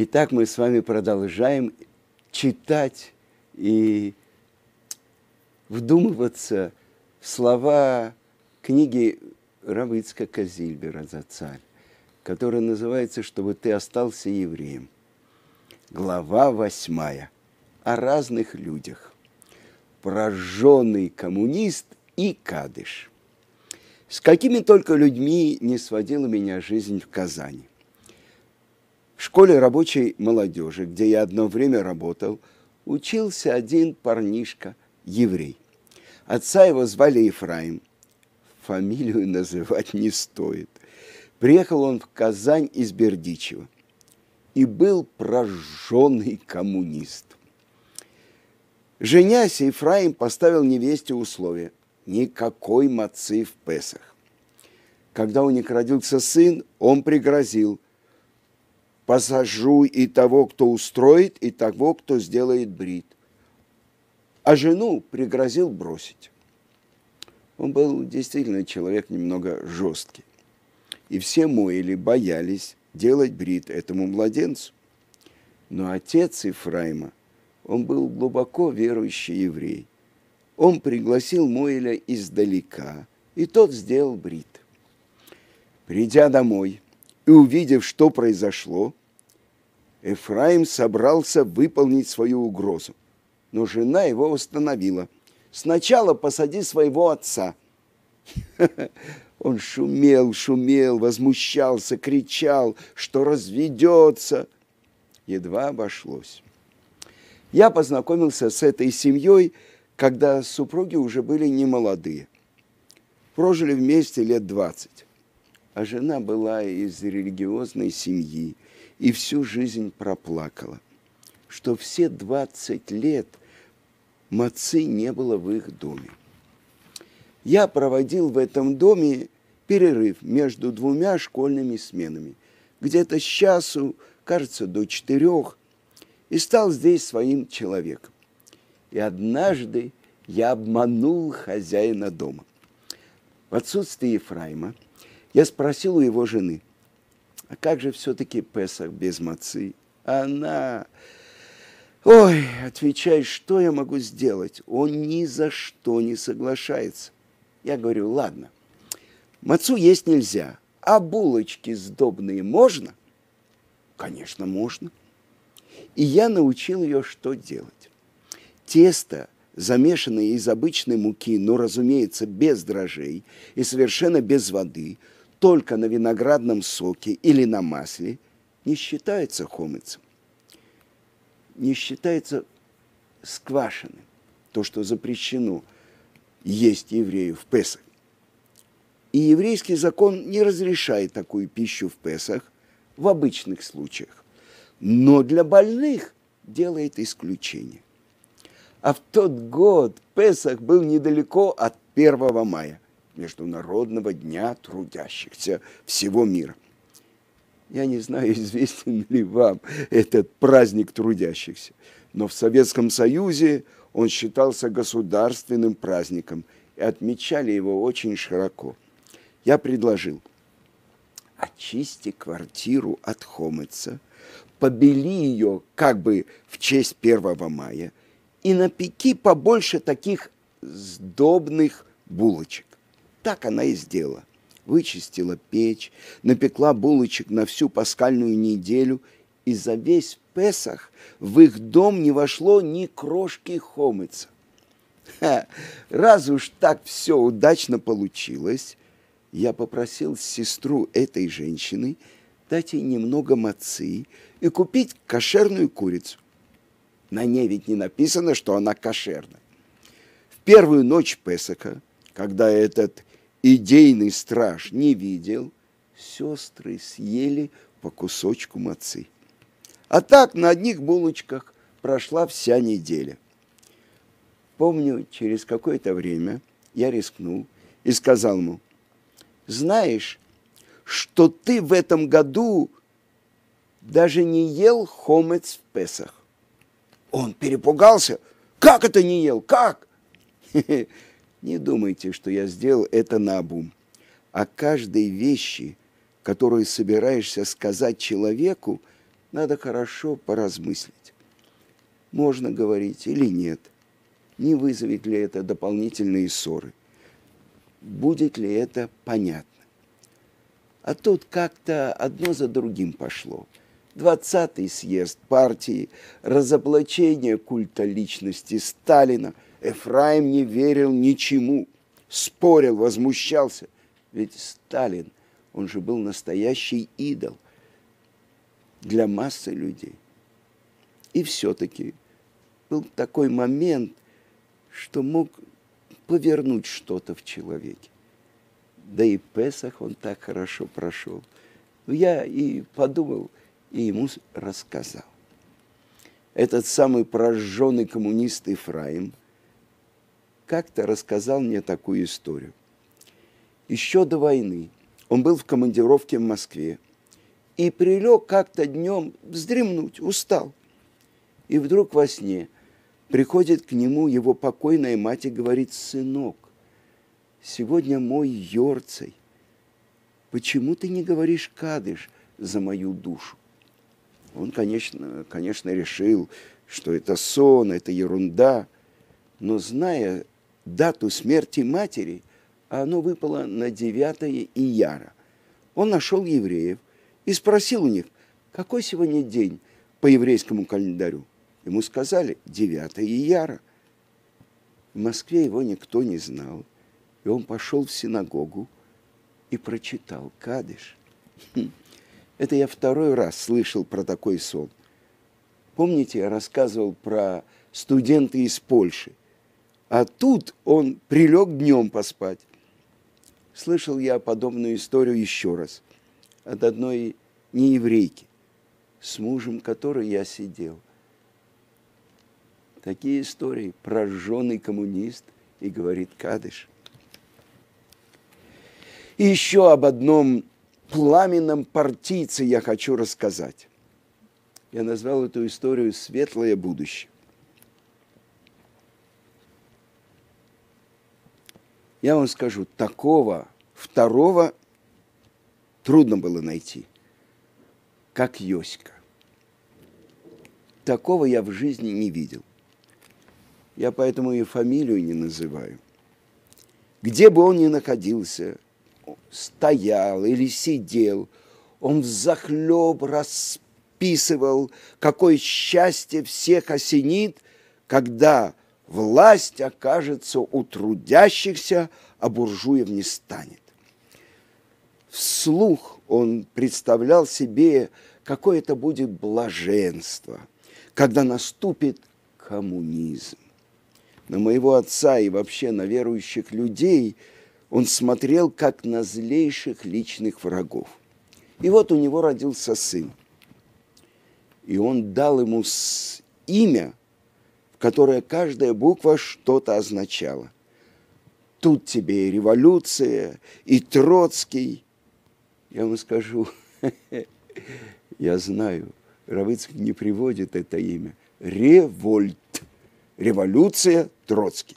Итак, мы с вами продолжаем читать и вдумываться в слова книги Равицка Казильбера за царь, которая называется «Чтобы ты остался евреем». Глава восьмая. О разных людях. Прожженный коммунист и кадыш. С какими только людьми не сводила меня жизнь в Казани. В школе рабочей молодежи, где я одно время работал, учился один парнишка, еврей. Отца его звали Ефраим. Фамилию называть не стоит. Приехал он в Казань из Бердичева и был прожженный коммунист. Женясь, Ефраим поставил невесте условие – никакой мацы в Песах. Когда у них родился сын, он пригрозил – посажу и того, кто устроит, и того, кто сделает брит. А жену пригрозил бросить. Он был действительно человек немного жесткий. И все моили, боялись делать брит этому младенцу. Но отец Ефраима, он был глубоко верующий еврей. Он пригласил Моэля издалека, и тот сделал брит. Придя домой и увидев, что произошло, Эфраим собрался выполнить свою угрозу, но жена его остановила. «Сначала посади своего отца». Он шумел, шумел, возмущался, кричал, что разведется. Едва обошлось. Я познакомился с этой семьей, когда супруги уже были не молодые. Прожили вместе лет двадцать. А жена была из религиозной семьи – и всю жизнь проплакала, что все 20 лет мацы не было в их доме. Я проводил в этом доме перерыв между двумя школьными сменами, где-то с часу, кажется, до четырех, и стал здесь своим человеком. И однажды я обманул хозяина дома. В отсутствие Ефраима я спросил у его жены – а как же все-таки Песах без мацы? Она... Ой, отвечай, что я могу сделать? Он ни за что не соглашается. Я говорю, ладно, мацу есть нельзя, а булочки сдобные можно? Конечно, можно. И я научил ее, что делать. Тесто, замешанное из обычной муки, но, разумеется, без дрожжей и совершенно без воды – только на виноградном соке или на масле, не считается хомыцем. Не считается сквашенным. То, что запрещено есть еврею в Песах. И еврейский закон не разрешает такую пищу в Песах в обычных случаях. Но для больных делает исключение. А в тот год Песах был недалеко от 1 мая – Международного дня трудящихся всего мира. Я не знаю, известен ли вам этот праздник трудящихся, но в Советском Союзе он считался государственным праздником, и отмечали его очень широко. Я предложил, очисти квартиру от хомыца, побели ее как бы в честь 1 мая и напеки побольше таких сдобных булочек. Так она и сделала. Вычистила печь, напекла булочек на всю пасхальную неделю, и за весь Песах в их дом не вошло ни крошки хомыца. Ха, раз уж так все удачно получилось, я попросил сестру этой женщины дать ей немного мацы и купить кошерную курицу. На ней ведь не написано, что она кошерная. В первую ночь Песака, когда этот идейный страж не видел, сестры съели по кусочку мацы. А так на одних булочках прошла вся неделя. Помню, через какое-то время я рискнул и сказал ему, знаешь, что ты в этом году даже не ел хомец в Песах. Он перепугался. Как это не ел? Как? Не думайте, что я сделал это на обум. О каждой вещи, которую собираешься сказать человеку, надо хорошо поразмыслить. Можно говорить или нет. Не вызовет ли это дополнительные ссоры. Будет ли это понятно. А тут как-то одно за другим пошло. Двадцатый съезд партии, разоблачение культа личности Сталина. Эфраим не верил ничему, спорил, возмущался. Ведь Сталин, он же был настоящий идол – для массы людей. И все-таки был такой момент, что мог повернуть что-то в человеке. Да и Песах он так хорошо прошел. Я и подумал, и ему рассказал. Этот самый прожженный коммунист Ифраим как-то рассказал мне такую историю. Еще до войны он был в командировке в Москве – и прилег как-то днем вздремнуть, устал. И вдруг во сне приходит к нему его покойная мать и говорит, «Сынок, сегодня мой Йорцей, почему ты не говоришь кадыш за мою душу?» Он, конечно, конечно, решил, что это сон, это ерунда, но зная дату смерти матери, оно выпало на 9 ияра. Он нашел евреев, и спросил у них, какой сегодня день по еврейскому календарю. Ему сказали 9 ияра. В Москве его никто не знал. И он пошел в синагогу и прочитал Кадыш. Хм. Это я второй раз слышал про такой сон. Помните, я рассказывал про студента из Польши. А тут он прилег днем поспать. Слышал я подобную историю еще раз от одной нееврейки, с мужем которой я сидел. Такие истории. Прожженный коммунист и говорит Кадыш. И еще об одном пламенном партийце я хочу рассказать. Я назвал эту историю «Светлое будущее». Я вам скажу, такого второго трудно было найти, как Йоська. Такого я в жизни не видел. Я поэтому и фамилию не называю. Где бы он ни находился, стоял или сидел, он взахлеб расписывал, какое счастье всех осенит, когда власть окажется у трудящихся, а буржуев не станет вслух он представлял себе, какое это будет блаженство, когда наступит коммунизм. На моего отца и вообще на верующих людей он смотрел как на злейших личных врагов. И вот у него родился сын. И он дал ему имя, в которое каждая буква что-то означала. Тут тебе и революция, и Троцкий, я вам скажу, я знаю, Равыцкий не приводит это имя. Револьт. Революция Троцкий.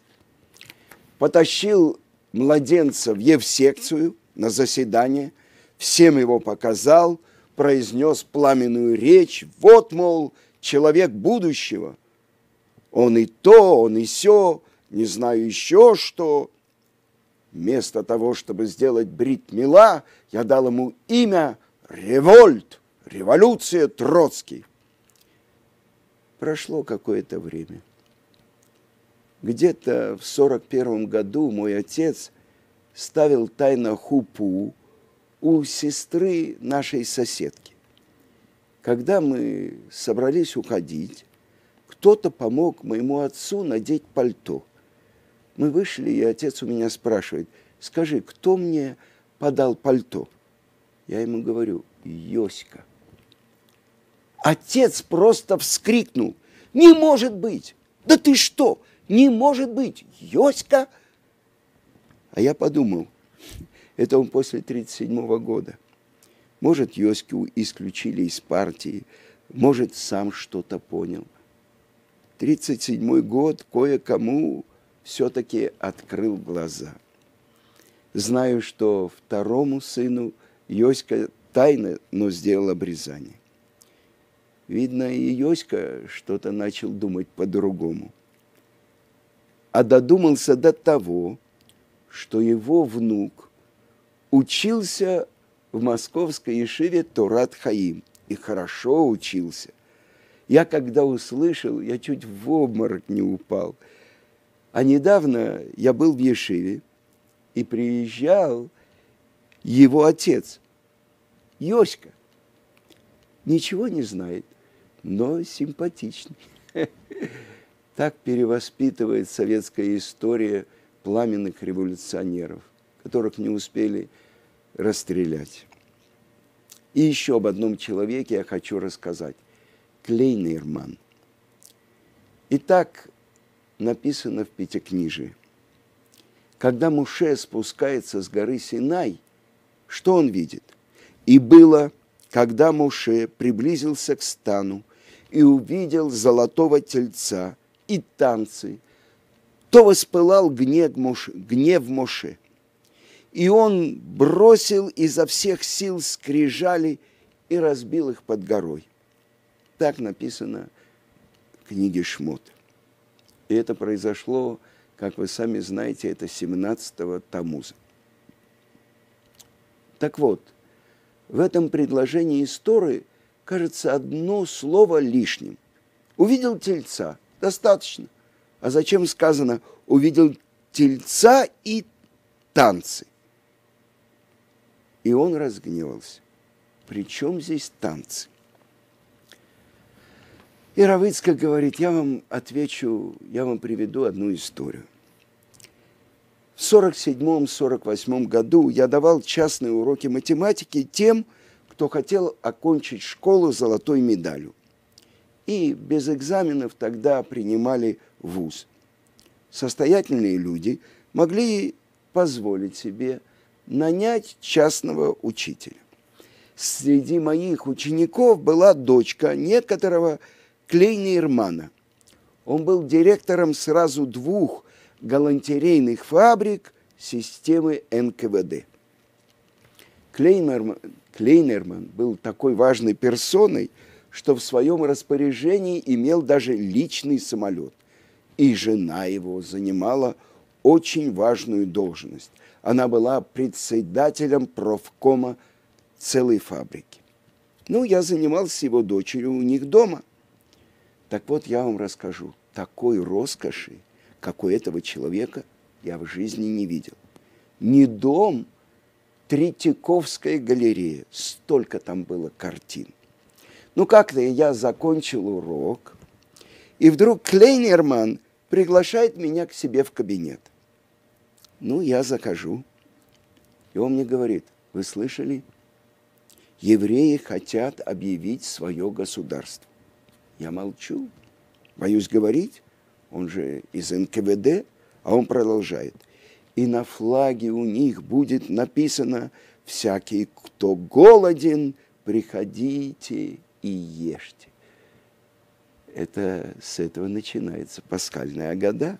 Потащил младенца в Евсекцию на заседание, всем его показал, произнес пламенную речь. Вот, мол, человек будущего. Он и то, он и все, не знаю еще что. Вместо того, чтобы сделать брит мила, я дал ему имя Револьт, революция Троцкий. Прошло какое-то время. Где-то в сорок первом году мой отец ставил тайно хупу у сестры нашей соседки. Когда мы собрались уходить, кто-то помог моему отцу надеть пальто – мы вышли, и отец у меня спрашивает, скажи, кто мне подал пальто? Я ему говорю, Йоська. Отец просто вскрикнул, не может быть, да ты что, не может быть, Йоська? А я подумал, это он после 1937 года. Может, Йоську исключили из партии, может, сам что-то понял. 1937 год кое-кому все-таки открыл глаза. Знаю, что второму сыну Йоська тайно, но сделал обрезание. Видно, и Йоська что-то начал думать по-другому. А додумался до того, что его внук учился в московской Ешиве Турат Хаим. И хорошо учился. Я когда услышал, я чуть в обморок не упал. А недавно я был в Ешиве, и приезжал его отец, Йоська. Ничего не знает, но симпатичный. Так перевоспитывает советская история пламенных революционеров, которых не успели расстрелять. И еще об одном человеке я хочу рассказать. Клейнерман. Итак, написано в Пятикнижии. Когда Муше спускается с горы Синай, что он видит? И было, когда Муше приблизился к стану и увидел золотого тельца и танцы, то воспылал гнев Моше, гнев Моше. И он бросил изо всех сил скрижали и разбил их под горой. Так написано в книге Шмот. И это произошло, как вы сами знаете, это 17-го Тамуза. Так вот, в этом предложении истории кажется одно слово лишним. Увидел тельца, достаточно. А зачем сказано увидел тельца и танцы? И он разгневался. Причем здесь танцы? И Равыцкая говорит, я вам отвечу, я вам приведу одну историю. В 47-48 году я давал частные уроки математики тем, кто хотел окончить школу золотой медалью. И без экзаменов тогда принимали вуз. Состоятельные люди могли позволить себе нанять частного учителя. Среди моих учеников была дочка некоторого Клейнермана. Он был директором сразу двух галантерейных фабрик системы НКВД. Клейнерман, Клейнерман был такой важной персоной, что в своем распоряжении имел даже личный самолет. И жена его занимала очень важную должность она была председателем профкома целой фабрики. Ну, я занимался его дочерью у них дома. Так вот, я вам расскажу, такой роскоши, как у этого человека, я в жизни не видел. Не дом, Третьяковская галерея, столько там было картин. Ну, как-то я закончил урок, и вдруг Клейнерман приглашает меня к себе в кабинет. Ну, я захожу. И он мне говорит, вы слышали? Евреи хотят объявить свое государство. Я молчу, боюсь говорить. Он же из НКВД, а он продолжает. И на флаге у них будет написано «Всякий, кто голоден, приходите и ешьте». Это с этого начинается пасхальная года.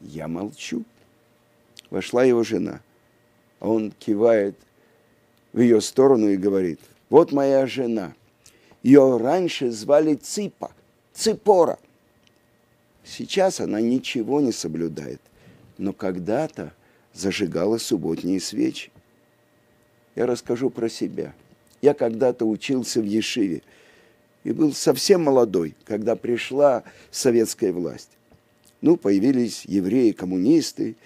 Я молчу вошла его жена. А он кивает в ее сторону и говорит, вот моя жена. Ее раньше звали Ципа, Ципора. Сейчас она ничего не соблюдает, но когда-то зажигала субботние свечи. Я расскажу про себя. Я когда-то учился в Ешиве и был совсем молодой, когда пришла советская власть. Ну, появились евреи-коммунисты,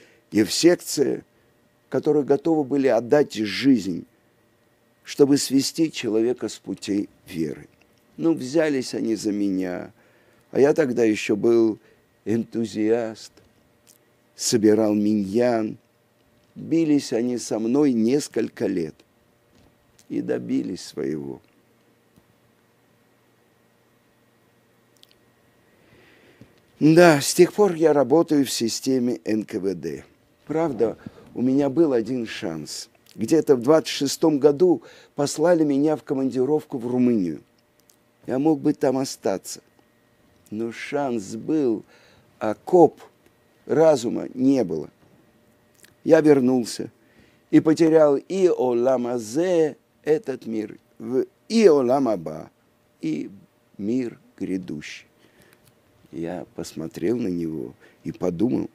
секции, которые готовы были отдать жизнь, чтобы свести человека с путей веры. Ну, взялись они за меня, а я тогда еще был энтузиаст, собирал миньян. Бились они со мной несколько лет и добились своего. Да, с тех пор я работаю в системе НКВД. Правда, у меня был один шанс. Где-то в 26 году послали меня в командировку в Румынию. Я мог бы там остаться. Но шанс был, а коп разума не было. Я вернулся и потерял и Оламазе, этот мир, и Оламаба, и мир грядущий. Я посмотрел на него и подумал,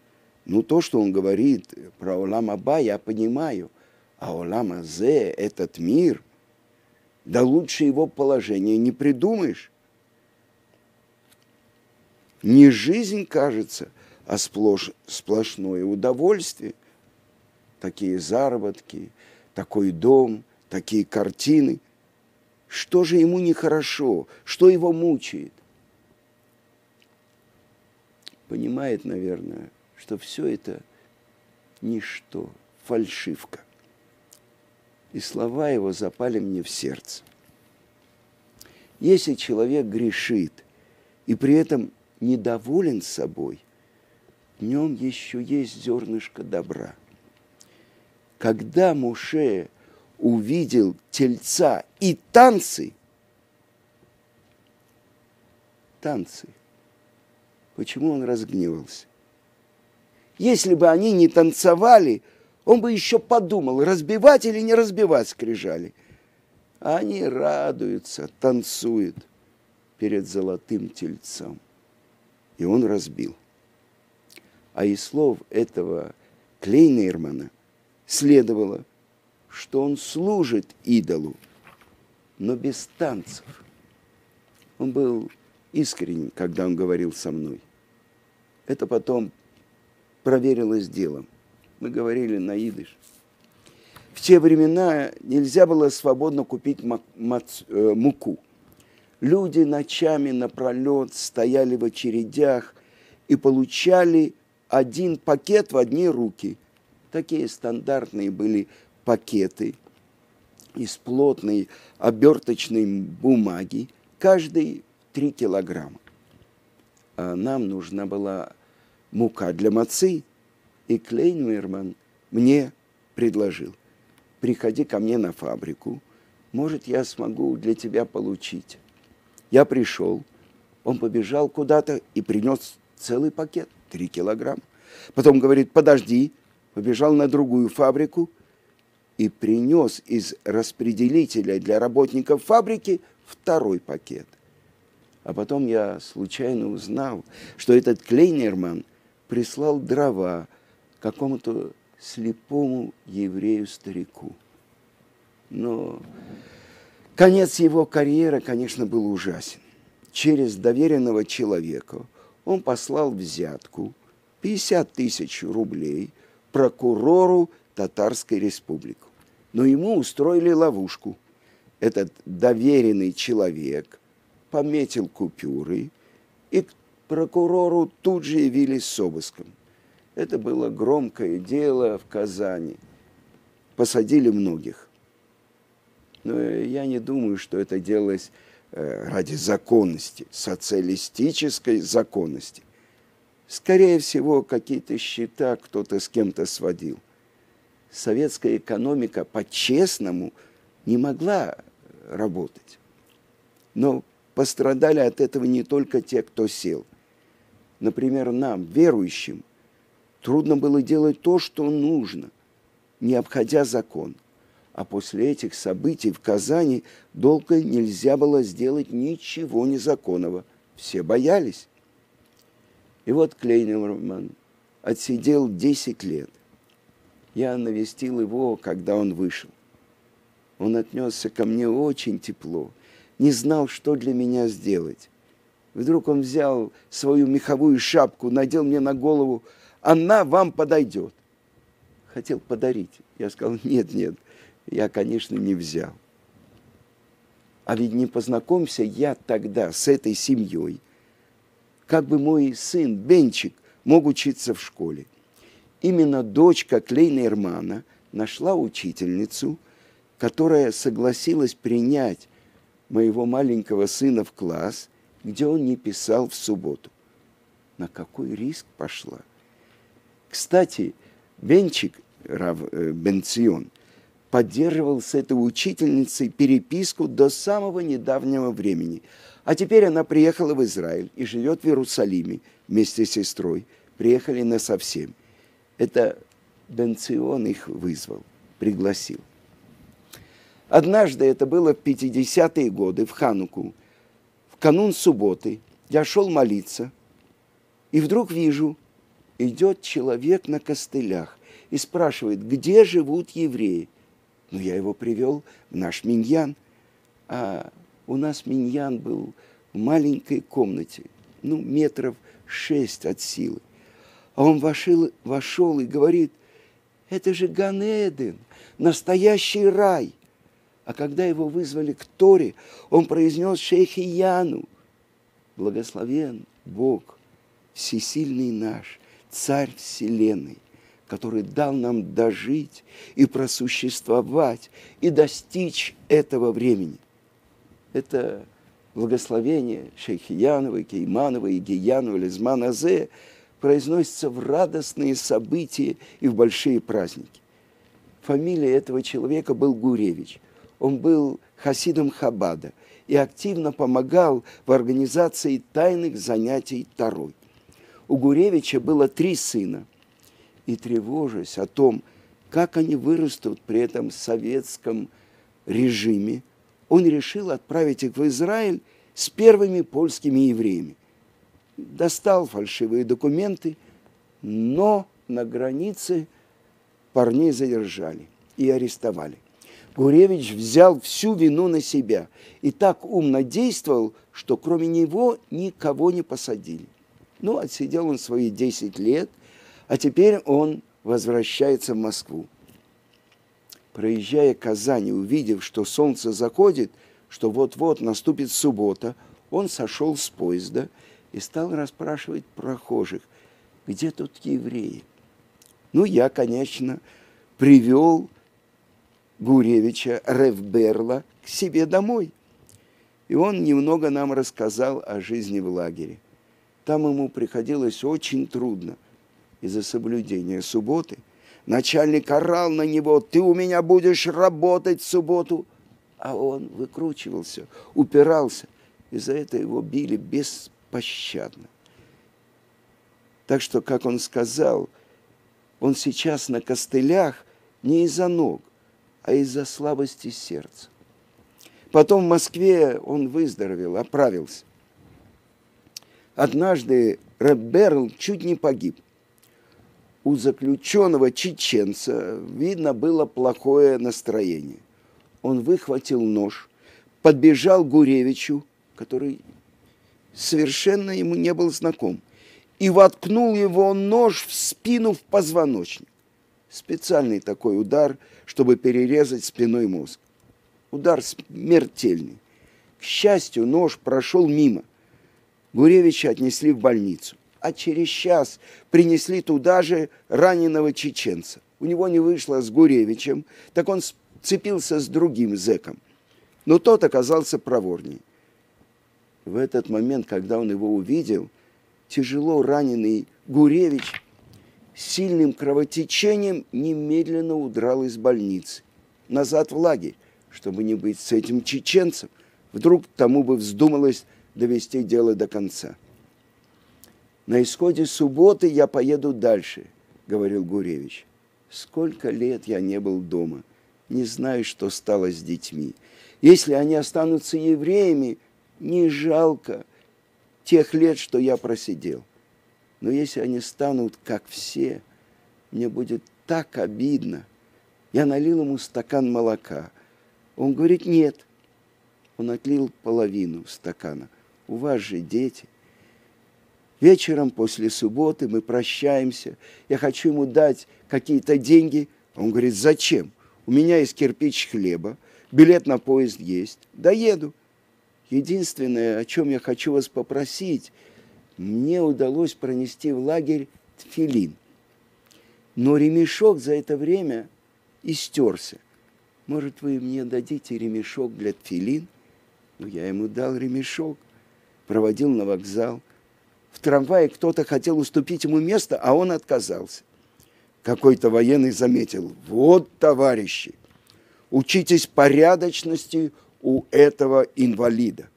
ну то, что он говорит про Олам Аба, я понимаю, а Олам Азе, этот мир, да лучше его положение не придумаешь. Не жизнь, кажется, а сплошь, сплошное удовольствие. Такие заработки, такой дом, такие картины. Что же ему нехорошо? Что его мучает? Понимает, наверное, что все это ничто, фальшивка. И слова его запали мне в сердце. Если человек грешит и при этом недоволен собой, в нем еще есть зернышко добра. Когда Муше увидел тельца и танцы, танцы, почему он разгневался? Если бы они не танцевали, он бы еще подумал, разбивать или не разбивать скрижали. А они радуются, танцуют перед золотым тельцом. И он разбил. А из слов этого Клейнермана следовало, что он служит идолу, но без танцев. Он был искренен, когда он говорил со мной. Это потом проверилось делом. Мы говорили на идыш. В те времена нельзя было свободно купить э, муку. Люди ночами напролет стояли в очередях и получали один пакет в одни руки. Такие стандартные были пакеты из плотной оберточной бумаги, каждый три килограмма. А нам нужна была мука для мацы, и Клейнмерман мне предложил, приходи ко мне на фабрику, может, я смогу для тебя получить. Я пришел, он побежал куда-то и принес целый пакет, три килограмма. Потом говорит, подожди, побежал на другую фабрику и принес из распределителя для работников фабрики второй пакет. А потом я случайно узнал, что этот Клейнерман прислал дрова какому-то слепому еврею-старику. Но конец его карьеры, конечно, был ужасен. Через доверенного человека он послал взятку 50 тысяч рублей прокурору Татарской республики. Но ему устроили ловушку. Этот доверенный человек пометил купюры и к прокурору тут же явились с обыском. Это было громкое дело в Казани. Посадили многих. Но я не думаю, что это делалось э, ради законности, социалистической законности. Скорее всего, какие-то счета кто-то с кем-то сводил. Советская экономика по-честному не могла работать. Но пострадали от этого не только те, кто сел. Например, нам, верующим, трудно было делать то, что нужно, не обходя закон. А после этих событий в Казани долго нельзя было сделать ничего незаконного. Все боялись. И вот Клейнерман отсидел 10 лет. Я навестил его, когда он вышел. Он отнесся ко мне очень тепло, не знал, что для меня сделать. Вдруг он взял свою меховую шапку, надел мне на голову, она вам подойдет. Хотел подарить. Я сказал, нет, нет, я, конечно, не взял. А ведь не познакомься я тогда с этой семьей, как бы мой сын Бенчик мог учиться в школе. Именно дочка Клейна Эрмана нашла учительницу, которая согласилась принять моего маленького сына в класс – где он не писал в субботу. На какой риск пошла? Кстати, Бенчик, Рав э, Бенцион, поддерживал с этой учительницей переписку до самого недавнего времени. А теперь она приехала в Израиль и живет в Иерусалиме вместе с сестрой. Приехали на совсем. Это Бенцион их вызвал, пригласил. Однажды, это было в 50-е годы, в Хануку, канун субботы. Я шел молиться, и вдруг вижу, идет человек на костылях и спрашивает, где живут евреи. Ну, я его привел в наш миньян. А у нас миньян был в маленькой комнате, ну, метров шесть от силы. А он вошел, вошел и говорит, это же Ганеден, настоящий рай. А когда его вызвали к Торе, он произнес шейхи Яну, благословен Бог, всесильный наш, царь вселенной, который дал нам дожить и просуществовать, и достичь этого времени. Это благословение Шейхиянова, Кейманова и Гиянова, Лизманазе произносится в радостные события и в большие праздники. Фамилия этого человека был Гуревич. Он был хасидом Хабада и активно помогал в организации тайных занятий Тарой. У Гуревича было три сына. И тревожась о том, как они вырастут при этом советском режиме, он решил отправить их в Израиль с первыми польскими евреями. Достал фальшивые документы, но на границе парней задержали и арестовали. Гуревич взял всю вину на себя и так умно действовал, что кроме него никого не посадили. Ну, отсидел он свои 10 лет, а теперь он возвращается в Москву проезжая Казань, увидев, что солнце заходит, что вот-вот наступит суббота, он сошел с поезда и стал расспрашивать прохожих, где тут евреи. Ну, я, конечно, привел Гуревича Ревберла к себе домой. И он немного нам рассказал о жизни в лагере. Там ему приходилось очень трудно из-за соблюдения субботы – Начальник орал на него, ты у меня будешь работать в субботу. А он выкручивался, упирался. И за это его били беспощадно. Так что, как он сказал, он сейчас на костылях не из-за ног, а из-за слабости сердца. Потом в Москве он выздоровел, оправился. Однажды Рэб чуть не погиб – у заключенного чеченца, видно, было плохое настроение. Он выхватил нож, подбежал к Гуревичу, который совершенно ему не был знаком, и воткнул его нож в спину в позвоночник. Специальный такой удар, чтобы перерезать спиной мозг. Удар смертельный. К счастью, нож прошел мимо. Гуревича отнесли в больницу а через час принесли туда же раненого чеченца. У него не вышло с Гуревичем, так он цепился с другим зэком. Но тот оказался проворней. В этот момент, когда он его увидел, тяжело раненый Гуревич сильным кровотечением немедленно удрал из больницы. Назад в лагерь, чтобы не быть с этим чеченцем. Вдруг тому бы вздумалось довести дело до конца. На исходе субботы я поеду дальше, говорил Гуревич. Сколько лет я не был дома, не знаю, что стало с детьми. Если они останутся евреями, не жалко тех лет, что я просидел. Но если они станут, как все, мне будет так обидно. Я налил ему стакан молока. Он говорит, нет. Он отлил половину стакана. У вас же дети. Вечером после субботы мы прощаемся. Я хочу ему дать какие-то деньги. Он говорит, зачем? У меня есть кирпич хлеба, билет на поезд есть. Доеду. Единственное, о чем я хочу вас попросить, мне удалось пронести в лагерь тфилин. Но ремешок за это время истерся. Может, вы мне дадите ремешок для тфилин? Ну, я ему дал ремешок, проводил на вокзал – в трамвае кто-то хотел уступить ему место, а он отказался. Какой-то военный заметил, вот, товарищи, учитесь порядочности у этого инвалида.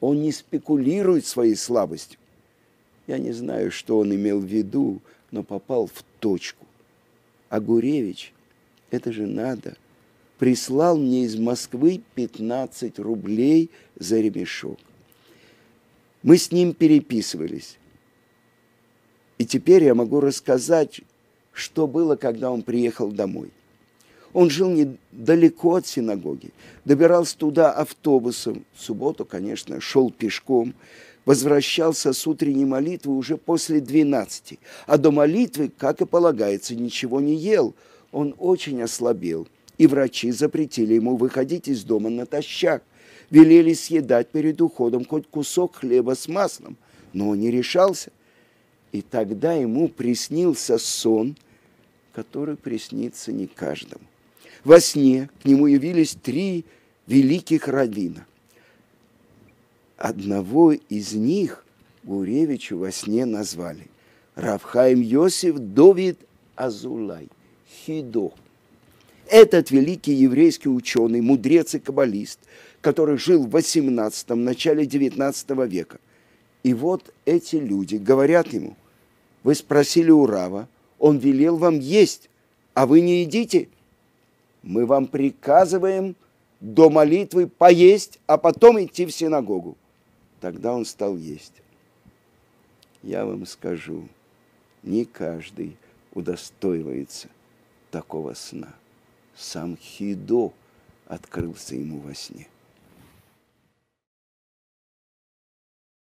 Он не спекулирует своей слабостью. Я не знаю, что он имел в виду, но попал в точку. А Гуревич, это же надо, прислал мне из Москвы 15 рублей за ремешок. Мы с ним переписывались. И теперь я могу рассказать, что было, когда он приехал домой. Он жил недалеко от синагоги, добирался туда автобусом. В субботу, конечно, шел пешком, возвращался с утренней молитвы уже после 12. А до молитвы, как и полагается, ничего не ел. Он очень ослабел, и врачи запретили ему выходить из дома натощак. Велели съедать перед уходом хоть кусок хлеба с маслом, но он не решался. И тогда ему приснился сон, который приснится не каждому. Во сне к нему явились три великих раввина. Одного из них Гуревичу во сне назвали Равхаим Йосиф Довид Азулай, Хидо. Этот великий еврейский ученый, мудрец и каббалист, который жил в 18 начале 19 века. И вот эти люди говорят ему, вы спросили у Рава, он велел вам есть, а вы не едите. Мы вам приказываем до молитвы поесть, а потом идти в синагогу. Тогда он стал есть. Я вам скажу, не каждый удостоивается такого сна. Сам Хидо открылся ему во сне.